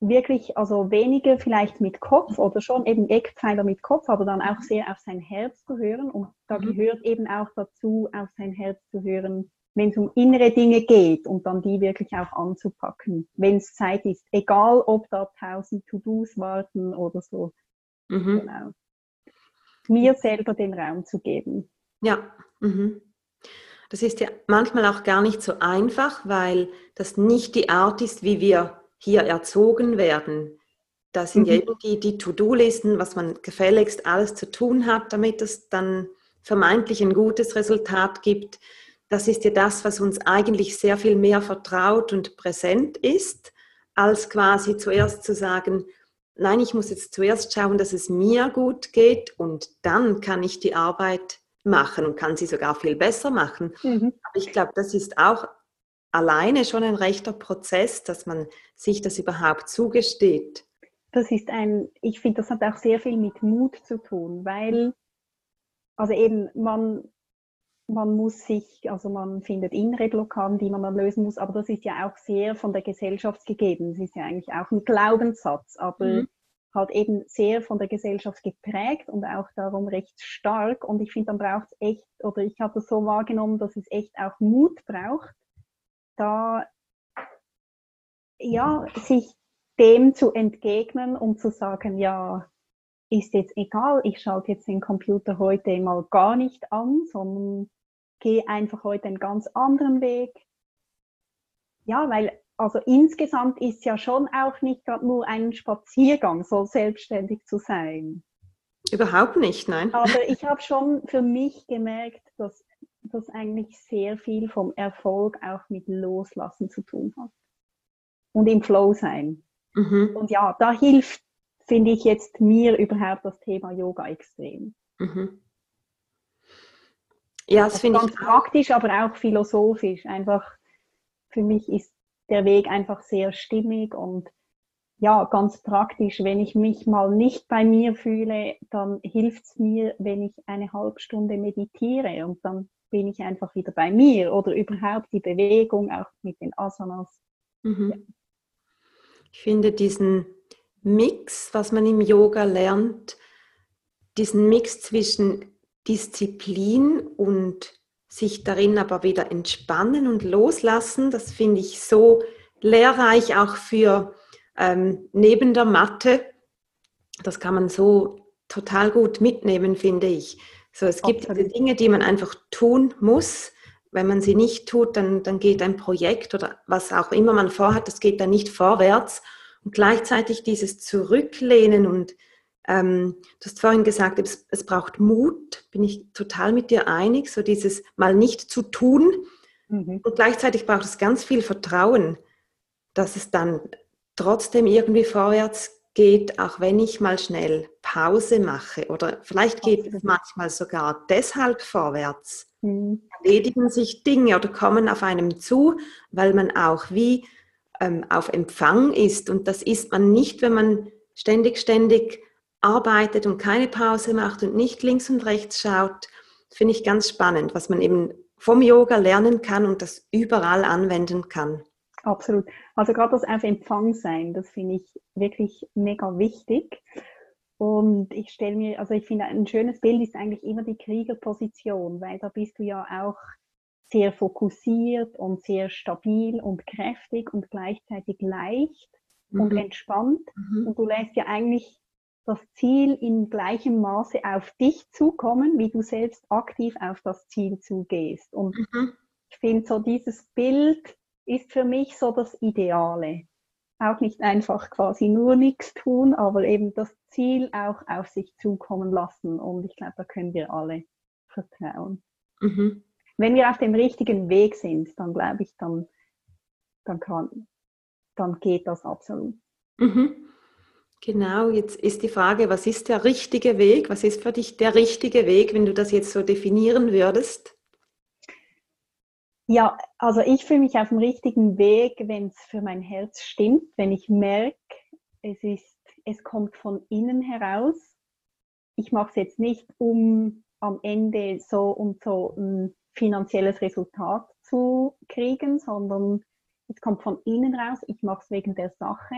Wirklich, also weniger vielleicht mit Kopf oder schon eben Eckpfeiler mit Kopf, aber dann auch sehr auf sein Herz zu hören. Und da mhm. gehört eben auch dazu, auf sein Herz zu hören, wenn es um innere Dinge geht und dann die wirklich auch anzupacken, wenn es Zeit ist. Egal, ob da tausend To-Dos warten oder so. Mhm. Genau. Mir selber den Raum zu geben. Ja. Mhm. Das ist ja manchmal auch gar nicht so einfach, weil das nicht die Art ist, wie wir hier erzogen werden. Da sind mhm. ja eben die, die To-Do-Listen, was man gefälligst alles zu tun hat, damit es dann vermeintlich ein gutes Resultat gibt. Das ist ja das, was uns eigentlich sehr viel mehr vertraut und präsent ist, als quasi zuerst zu sagen, nein, ich muss jetzt zuerst schauen, dass es mir gut geht und dann kann ich die Arbeit machen und kann sie sogar viel besser machen. Mhm. Aber ich glaube, das ist auch alleine schon ein rechter Prozess, dass man sich das überhaupt zugesteht. Das ist ein, ich finde, das hat auch sehr viel mit Mut zu tun, weil, also eben, man, man muss sich, also man findet innere Blockaden, die man dann lösen muss, aber das ist ja auch sehr von der Gesellschaft gegeben. Das ist ja eigentlich auch ein Glaubenssatz, aber mhm. halt eben sehr von der Gesellschaft geprägt und auch darum recht stark. Und ich finde, dann braucht es echt, oder ich habe das so wahrgenommen, dass es echt auch Mut braucht, da ja, sich dem zu entgegnen und zu sagen, ja, ist jetzt egal, ich schalte jetzt den Computer heute mal gar nicht an, sondern gehe einfach heute einen ganz anderen Weg. Ja, weil also insgesamt ist ja schon auch nicht gerade nur ein Spaziergang, so selbstständig zu sein. Überhaupt nicht, nein. Aber ich habe schon für mich gemerkt, dass das eigentlich sehr viel vom Erfolg auch mit Loslassen zu tun hat. Und im Flow sein. Mhm. Und ja, da hilft, finde ich jetzt mir überhaupt das Thema Yoga extrem. Mhm. Ja, das, das finde ich. praktisch, aber auch philosophisch. Einfach für mich ist der Weg einfach sehr stimmig und ja, ganz praktisch, wenn ich mich mal nicht bei mir fühle, dann hilft es mir, wenn ich eine halbe Stunde meditiere und dann bin ich einfach wieder bei mir oder überhaupt die Bewegung auch mit den Asanas. Mhm. Ja. Ich finde diesen Mix, was man im Yoga lernt, diesen Mix zwischen Disziplin und sich darin aber wieder entspannen und loslassen, das finde ich so lehrreich auch für ähm, neben der Matte. Das kann man so total gut mitnehmen, finde ich. So, es gibt diese Dinge, die man einfach tun muss. Wenn man sie nicht tut, dann, dann geht ein Projekt oder was auch immer man vorhat, das geht dann nicht vorwärts. Und gleichzeitig dieses Zurücklehnen und ähm, du hast vorhin gesagt, es, es, braucht Mut, bin ich total mit dir einig, so dieses mal nicht zu tun. Mhm. Und gleichzeitig braucht es ganz viel Vertrauen, dass es dann trotzdem irgendwie vorwärts geht, auch wenn ich mal schnell Pause mache. Oder vielleicht geht es manchmal sogar deshalb vorwärts. Mhm. Erledigen sich Dinge oder kommen auf einem zu, weil man auch wie ähm, auf Empfang ist. Und das ist man nicht, wenn man ständig, ständig arbeitet und keine Pause macht und nicht links und rechts schaut. Finde ich ganz spannend, was man eben vom Yoga lernen kann und das überall anwenden kann. Absolut. Also gerade das auf Empfang sein, das finde ich wirklich mega wichtig. Und ich stelle mir, also ich finde, ein schönes Bild ist eigentlich immer die Kriegerposition, weil da bist du ja auch sehr fokussiert und sehr stabil und kräftig und gleichzeitig leicht mhm. und entspannt. Mhm. Und du lässt ja eigentlich das Ziel in gleichem Maße auf dich zukommen, wie du selbst aktiv auf das Ziel zugehst. Und mhm. ich finde so dieses Bild, ist für mich so das Ideale. Auch nicht einfach quasi nur nichts tun, aber eben das Ziel auch auf sich zukommen lassen. Und ich glaube, da können wir alle vertrauen. Mhm. Wenn wir auf dem richtigen Weg sind, dann glaube ich, dann, dann, kann, dann geht das absolut. Mhm. Genau, jetzt ist die Frage, was ist der richtige Weg? Was ist für dich der richtige Weg, wenn du das jetzt so definieren würdest? Ja, also ich fühle mich auf dem richtigen Weg, wenn es für mein Herz stimmt, wenn ich merke, es ist, es kommt von innen heraus. Ich mache es jetzt nicht, um am Ende so und so ein finanzielles Resultat zu kriegen, sondern es kommt von innen raus. Ich mache es wegen der Sache.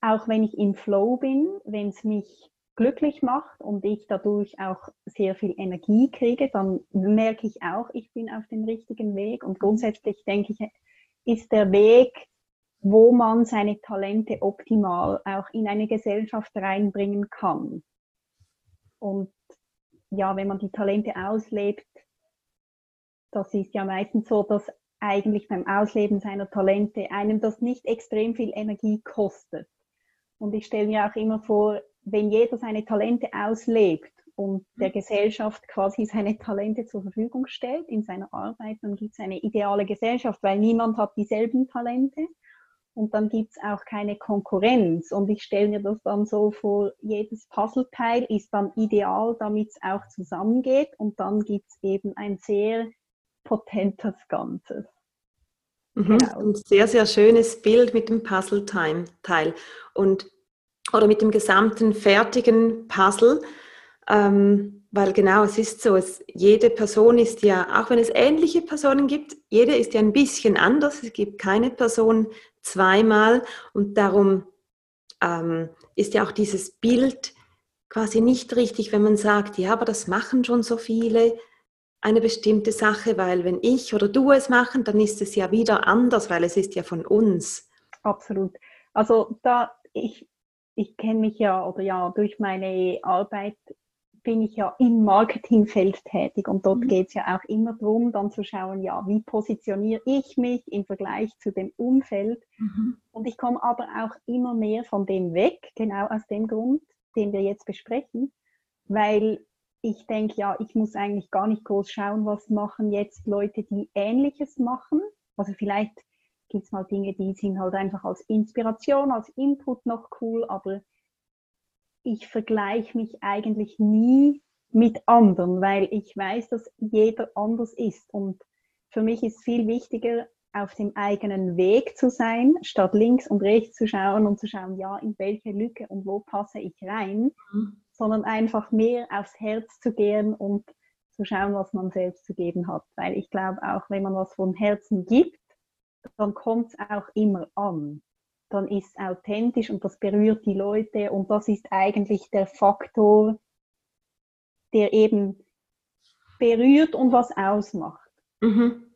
Auch wenn ich im Flow bin, wenn es mich glücklich macht und ich dadurch auch sehr viel Energie kriege, dann merke ich auch, ich bin auf dem richtigen Weg. Und grundsätzlich denke ich, ist der Weg, wo man seine Talente optimal auch in eine Gesellschaft reinbringen kann. Und ja, wenn man die Talente auslebt, das ist ja meistens so, dass eigentlich beim Ausleben seiner Talente einem das nicht extrem viel Energie kostet. Und ich stelle mir auch immer vor, wenn jeder seine Talente auslebt und der mhm. Gesellschaft quasi seine Talente zur Verfügung stellt in seiner Arbeit, dann gibt es eine ideale Gesellschaft, weil niemand hat dieselben Talente und dann gibt es auch keine Konkurrenz. Und ich stelle mir das dann so vor, jedes Puzzleteil ist dann ideal, damit es auch zusammengeht und dann gibt es eben ein sehr potentes Ganzes. Mhm. Genau. Ein sehr, sehr schönes Bild mit dem Puzzleteil. Und oder mit dem gesamten fertigen Puzzle, ähm, weil genau es ist so, es, jede Person ist ja, auch wenn es ähnliche Personen gibt, jede ist ja ein bisschen anders. Es gibt keine Person zweimal und darum ähm, ist ja auch dieses Bild quasi nicht richtig, wenn man sagt, ja, aber das machen schon so viele, eine bestimmte Sache, weil wenn ich oder du es machen, dann ist es ja wieder anders, weil es ist ja von uns. Absolut. Also da ich ich kenne mich ja oder ja durch meine Arbeit bin ich ja im Marketingfeld tätig und dort mhm. geht es ja auch immer darum, dann zu schauen, ja, wie positioniere ich mich im Vergleich zu dem Umfeld. Mhm. Und ich komme aber auch immer mehr von dem weg, genau aus dem Grund, den wir jetzt besprechen, weil ich denke, ja, ich muss eigentlich gar nicht groß schauen, was machen jetzt Leute, die Ähnliches machen. Also vielleicht gibt es mal Dinge, die sind halt einfach als Inspiration, als Input noch cool, aber ich vergleiche mich eigentlich nie mit anderen, weil ich weiß, dass jeder anders ist. Und für mich ist viel wichtiger, auf dem eigenen Weg zu sein, statt links und rechts zu schauen und zu schauen, ja, in welche Lücke und wo passe ich rein, mhm. sondern einfach mehr aufs Herz zu gehen und zu schauen, was man selbst zu geben hat. Weil ich glaube, auch wenn man was von Herzen gibt, dann kommt es auch immer an. Dann ist es authentisch und das berührt die Leute und das ist eigentlich der Faktor, der eben berührt und was ausmacht. Mhm.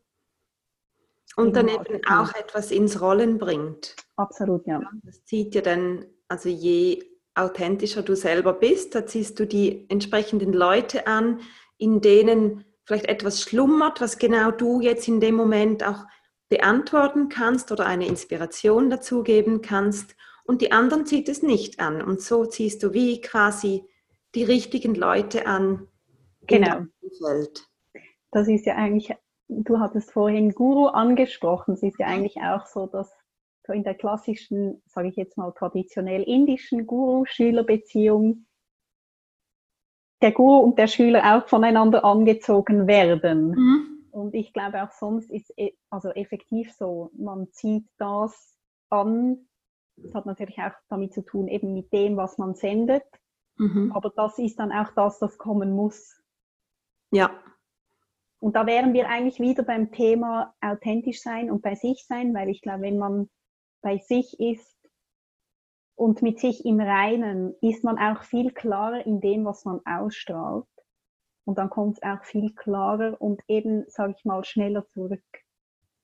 Und dann eben auch etwas ins Rollen bringt. Absolut, ja. Das zieht ja dann, also je authentischer du selber bist, da ziehst du die entsprechenden Leute an, in denen vielleicht etwas schlummert, was genau du jetzt in dem Moment auch beantworten kannst oder eine Inspiration dazu geben kannst und die anderen zieht es nicht an. Und so ziehst du wie quasi die richtigen Leute an. Genau. Das ist ja eigentlich, du hattest vorhin Guru angesprochen, es ist ja eigentlich auch so, dass so in der klassischen, sage ich jetzt mal traditionell indischen Guru-Schüler-Beziehung der Guru und der Schüler auch voneinander angezogen werden. Mhm. Und ich glaube auch sonst ist e, also effektiv so, man zieht das an. Das hat natürlich auch damit zu tun, eben mit dem, was man sendet. Mhm. Aber das ist dann auch das, das kommen muss. Ja. Und da wären wir eigentlich wieder beim Thema authentisch sein und bei sich sein, weil ich glaube, wenn man bei sich ist und mit sich im Reinen, ist man auch viel klarer in dem, was man ausstrahlt. Und dann kommt es auch viel klarer und eben, sage ich mal, schneller zurück.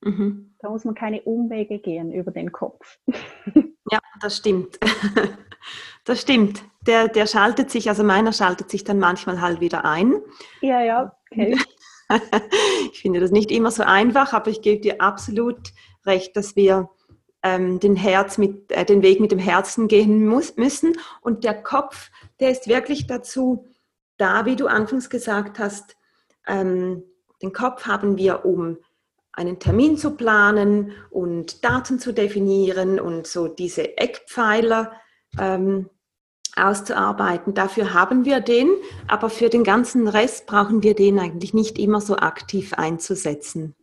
Mhm. Da muss man keine Umwege gehen über den Kopf. ja, das stimmt. Das stimmt. Der, der schaltet sich, also meiner schaltet sich dann manchmal halt wieder ein. Ja, ja, okay. ich finde das nicht immer so einfach, aber ich gebe dir absolut recht, dass wir ähm, den, Herz mit, äh, den Weg mit dem Herzen gehen muss, müssen. Und der Kopf, der ist wirklich dazu da, wie du anfangs gesagt hast, ähm, den Kopf haben wir, um einen Termin zu planen und Daten zu definieren und so diese Eckpfeiler ähm, auszuarbeiten. Dafür haben wir den, aber für den ganzen Rest brauchen wir den eigentlich nicht immer so aktiv einzusetzen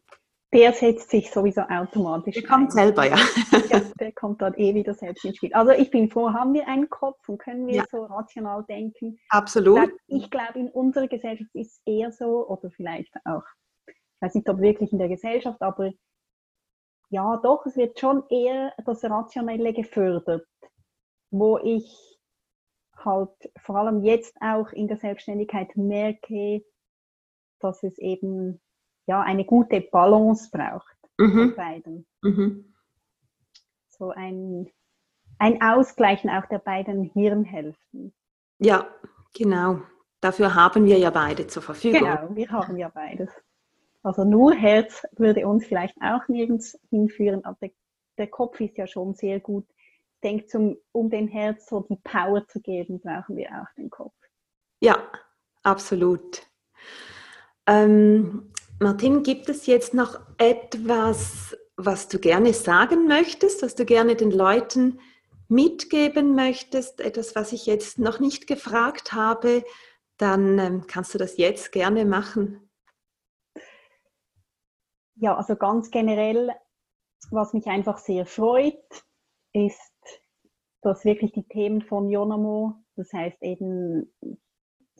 der setzt sich sowieso automatisch. Der kommt selber, ja. ja. Der kommt dann eh wieder selbst ins Spiel. Also ich bin froh, haben wir einen Kopf und können wir ja. so rational denken. Absolut. Ich glaube, in unserer Gesellschaft ist es eher so, oder vielleicht auch, ich weiß nicht, ob wirklich in der Gesellschaft, aber ja, doch, es wird schon eher das Rationelle gefördert, wo ich halt vor allem jetzt auch in der Selbstständigkeit merke, dass es eben ja, eine gute Balance braucht mhm. beiden. Mhm. So ein, ein Ausgleichen auch der beiden Hirnhälften. Ja, genau. Dafür haben wir ja beide zur Verfügung. Genau, wir haben ja beides. Also nur Herz würde uns vielleicht auch nirgends hinführen, aber der, der Kopf ist ja schon sehr gut. Ich denke, zum, um dem Herz so die Power zu geben, brauchen wir auch den Kopf. Ja, absolut. Ähm, Martin, gibt es jetzt noch etwas, was du gerne sagen möchtest, was du gerne den Leuten mitgeben möchtest, etwas, was ich jetzt noch nicht gefragt habe, dann ähm, kannst du das jetzt gerne machen. Ja, also ganz generell, was mich einfach sehr freut, ist, dass wirklich die Themen von Jonamo, das heißt eben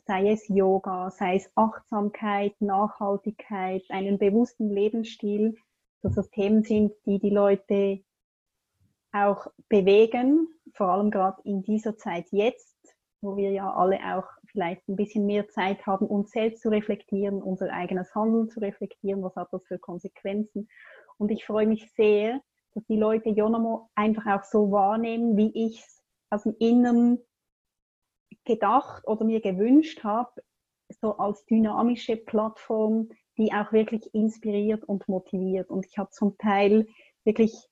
sei es Yoga, sei es Achtsamkeit, Nachhaltigkeit, einen bewussten Lebensstil, dass das Themen sind, die die Leute auch bewegen vor allem gerade in dieser Zeit jetzt, wo wir ja alle auch vielleicht ein bisschen mehr Zeit haben, uns selbst zu reflektieren, unser eigenes Handeln zu reflektieren, was hat das für Konsequenzen. Und ich freue mich sehr, dass die Leute Jonamo einfach auch so wahrnehmen, wie ich es aus dem Inneren gedacht oder mir gewünscht habe, so als dynamische Plattform, die auch wirklich inspiriert und motiviert. Und ich habe zum Teil wirklich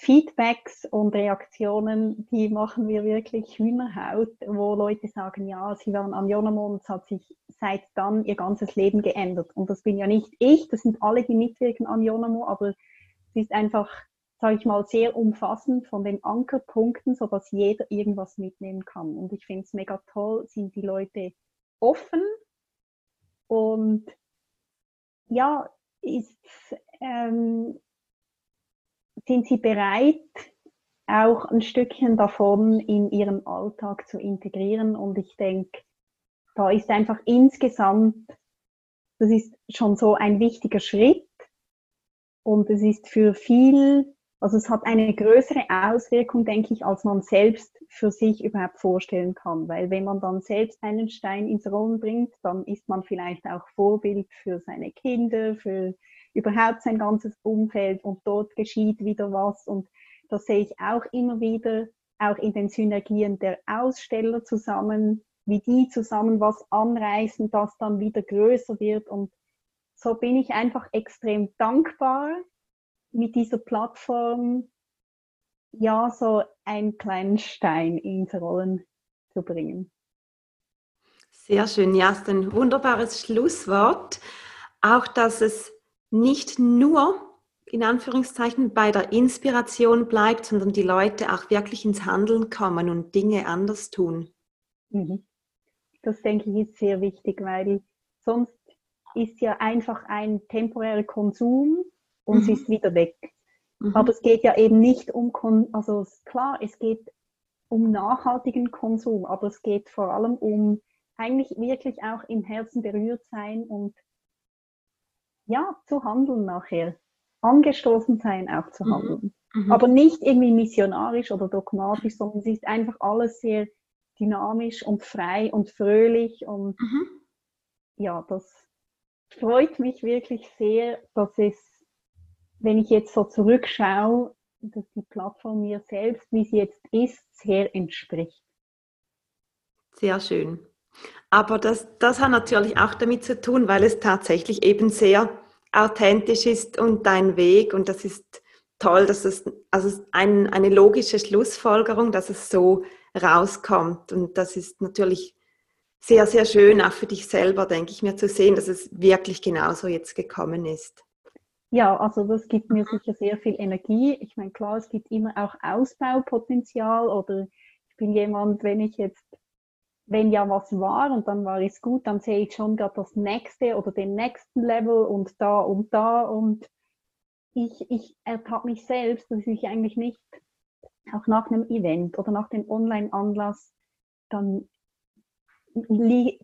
Feedbacks und Reaktionen, die machen wir wirklich Hühnerhaut, wo Leute sagen, ja, sie waren am es hat sich seit dann ihr ganzes Leben geändert. Und das bin ja nicht ich, das sind alle, die mitwirken an Jonamo, aber es ist einfach, sage ich mal, sehr umfassend von den Ankerpunkten, sodass jeder irgendwas mitnehmen kann. Und ich finde es mega toll, sind die Leute offen und ja, ist, ähm, sind sie bereit, auch ein Stückchen davon in ihren Alltag zu integrieren. Und ich denke, da ist einfach insgesamt, das ist schon so ein wichtiger Schritt. Und es ist für viel, also es hat eine größere Auswirkung, denke ich, als man selbst für sich überhaupt vorstellen kann. Weil wenn man dann selbst einen Stein ins Rollen bringt, dann ist man vielleicht auch Vorbild für seine Kinder, für überhaupt sein ganzes Umfeld und dort geschieht wieder was. Und das sehe ich auch immer wieder, auch in den Synergien der Aussteller zusammen, wie die zusammen was anreißen, das dann wieder größer wird. Und so bin ich einfach extrem dankbar, mit dieser Plattform ja so einen kleinen Stein ins Rollen zu bringen. Sehr schön, ja, ist ein wunderbares Schlusswort. Auch, dass es nicht nur in Anführungszeichen bei der Inspiration bleibt, sondern die Leute auch wirklich ins Handeln kommen und Dinge anders tun. Mhm. Das denke ich ist sehr wichtig, weil sonst ist ja einfach ein temporärer Konsum und mhm. sie ist wieder weg. Mhm. Aber es geht ja eben nicht um, also klar, es geht um nachhaltigen Konsum, aber es geht vor allem um eigentlich wirklich auch im Herzen berührt sein und ja, zu handeln nachher. Angestoßen sein, auch zu mhm. handeln. Mhm. Aber nicht irgendwie missionarisch oder dogmatisch, sondern es ist einfach alles sehr dynamisch und frei und fröhlich und mhm. ja, das freut mich wirklich sehr, dass es, wenn ich jetzt so zurückschaue, dass die Plattform mir selbst, wie sie jetzt ist, sehr entspricht. Sehr schön. Aber das, das hat natürlich auch damit zu tun, weil es tatsächlich eben sehr authentisch ist und dein Weg. Und das ist toll, dass es, also ein, eine logische Schlussfolgerung, dass es so rauskommt. Und das ist natürlich sehr, sehr schön, auch für dich selber, denke ich mir, zu sehen, dass es wirklich genauso jetzt gekommen ist. Ja, also das gibt mir sicher sehr viel Energie. Ich meine, klar, es gibt immer auch Ausbaupotenzial oder ich bin jemand, wenn ich jetzt wenn ja was war und dann war es gut, dann sehe ich schon gerade das nächste oder den nächsten Level und da und da und ich, ich ertappe mich selbst, dass ich eigentlich nicht auch nach einem Event oder nach dem Online-Anlass dann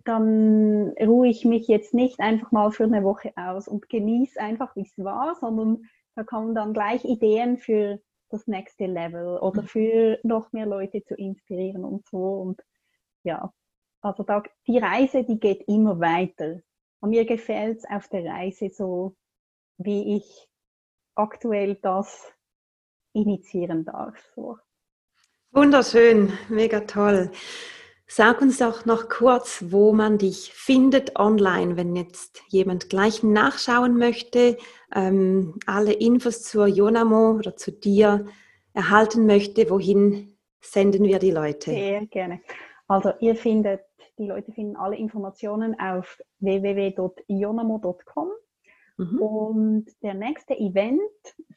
dann ruhe ich mich jetzt nicht einfach mal für eine Woche aus und genieße einfach, wie es war, sondern da kommen dann gleich Ideen für das nächste Level oder mhm. für noch mehr Leute zu inspirieren und so. Und ja, also da, die Reise, die geht immer weiter. Und mir gefällt es auf der Reise so, wie ich aktuell das initiieren darf. So. Wunderschön, mega toll. Sag uns doch noch kurz, wo man dich findet online, wenn jetzt jemand gleich nachschauen möchte, ähm, alle Infos zur Jonamo oder zu dir erhalten möchte. Wohin senden wir die Leute? Sehr gerne. Also ihr findet, die Leute finden alle Informationen auf www.ionamo.com mhm. und der nächste Event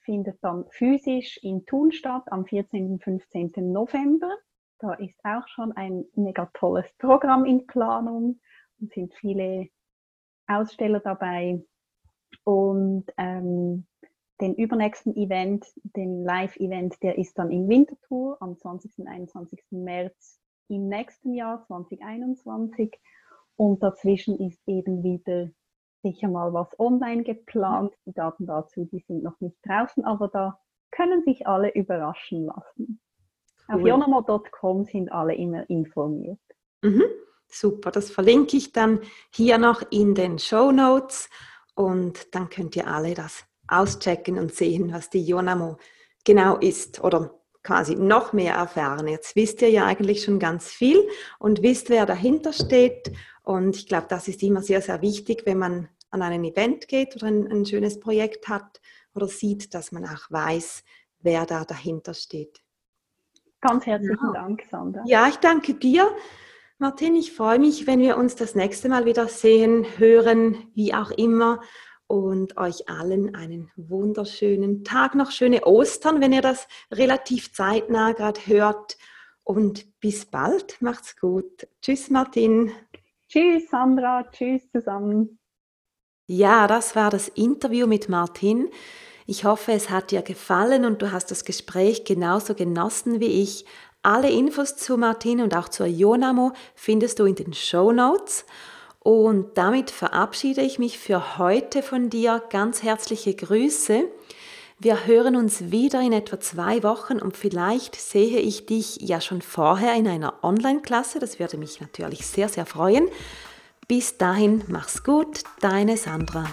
findet dann physisch in Thun statt am 14. und 15. November. Da ist auch schon ein mega tolles Programm in Planung und sind viele Aussteller dabei. Und ähm, den übernächsten Event, den Live-Event, der ist dann in Winterthur am 20. und 21. März im nächsten Jahr 2021 und dazwischen ist eben wieder sicher mal was online geplant. Die Daten dazu, die sind noch nicht draußen, aber da können sich alle überraschen lassen. Auf jonamo.com sind alle immer informiert. Mhm. Super, das verlinke ich dann hier noch in den Show Notes und dann könnt ihr alle das auschecken und sehen, was die Jonamo genau ist oder quasi noch mehr erfahren. Jetzt wisst ihr ja eigentlich schon ganz viel und wisst, wer dahinter steht. Und ich glaube, das ist immer sehr, sehr wichtig, wenn man an ein Event geht oder ein, ein schönes Projekt hat oder sieht, dass man auch weiß, wer da dahinter steht. Ganz herzlichen ja. Dank, Sandra. Ja, ich danke dir. Martin, ich freue mich, wenn wir uns das nächste Mal wieder sehen, hören, wie auch immer. Und euch allen einen wunderschönen Tag, noch schöne Ostern, wenn ihr das relativ zeitnah gerade hört. Und bis bald, macht's gut. Tschüss, Martin. Tschüss, Sandra. Tschüss zusammen. Ja, das war das Interview mit Martin. Ich hoffe, es hat dir gefallen und du hast das Gespräch genauso genossen wie ich. Alle Infos zu Martin und auch zur Jonamo findest du in den Show Notes. Und damit verabschiede ich mich für heute von dir. Ganz herzliche Grüße. Wir hören uns wieder in etwa zwei Wochen und vielleicht sehe ich dich ja schon vorher in einer Online-Klasse. Das würde mich natürlich sehr, sehr freuen. Bis dahin, mach's gut, deine Sandra.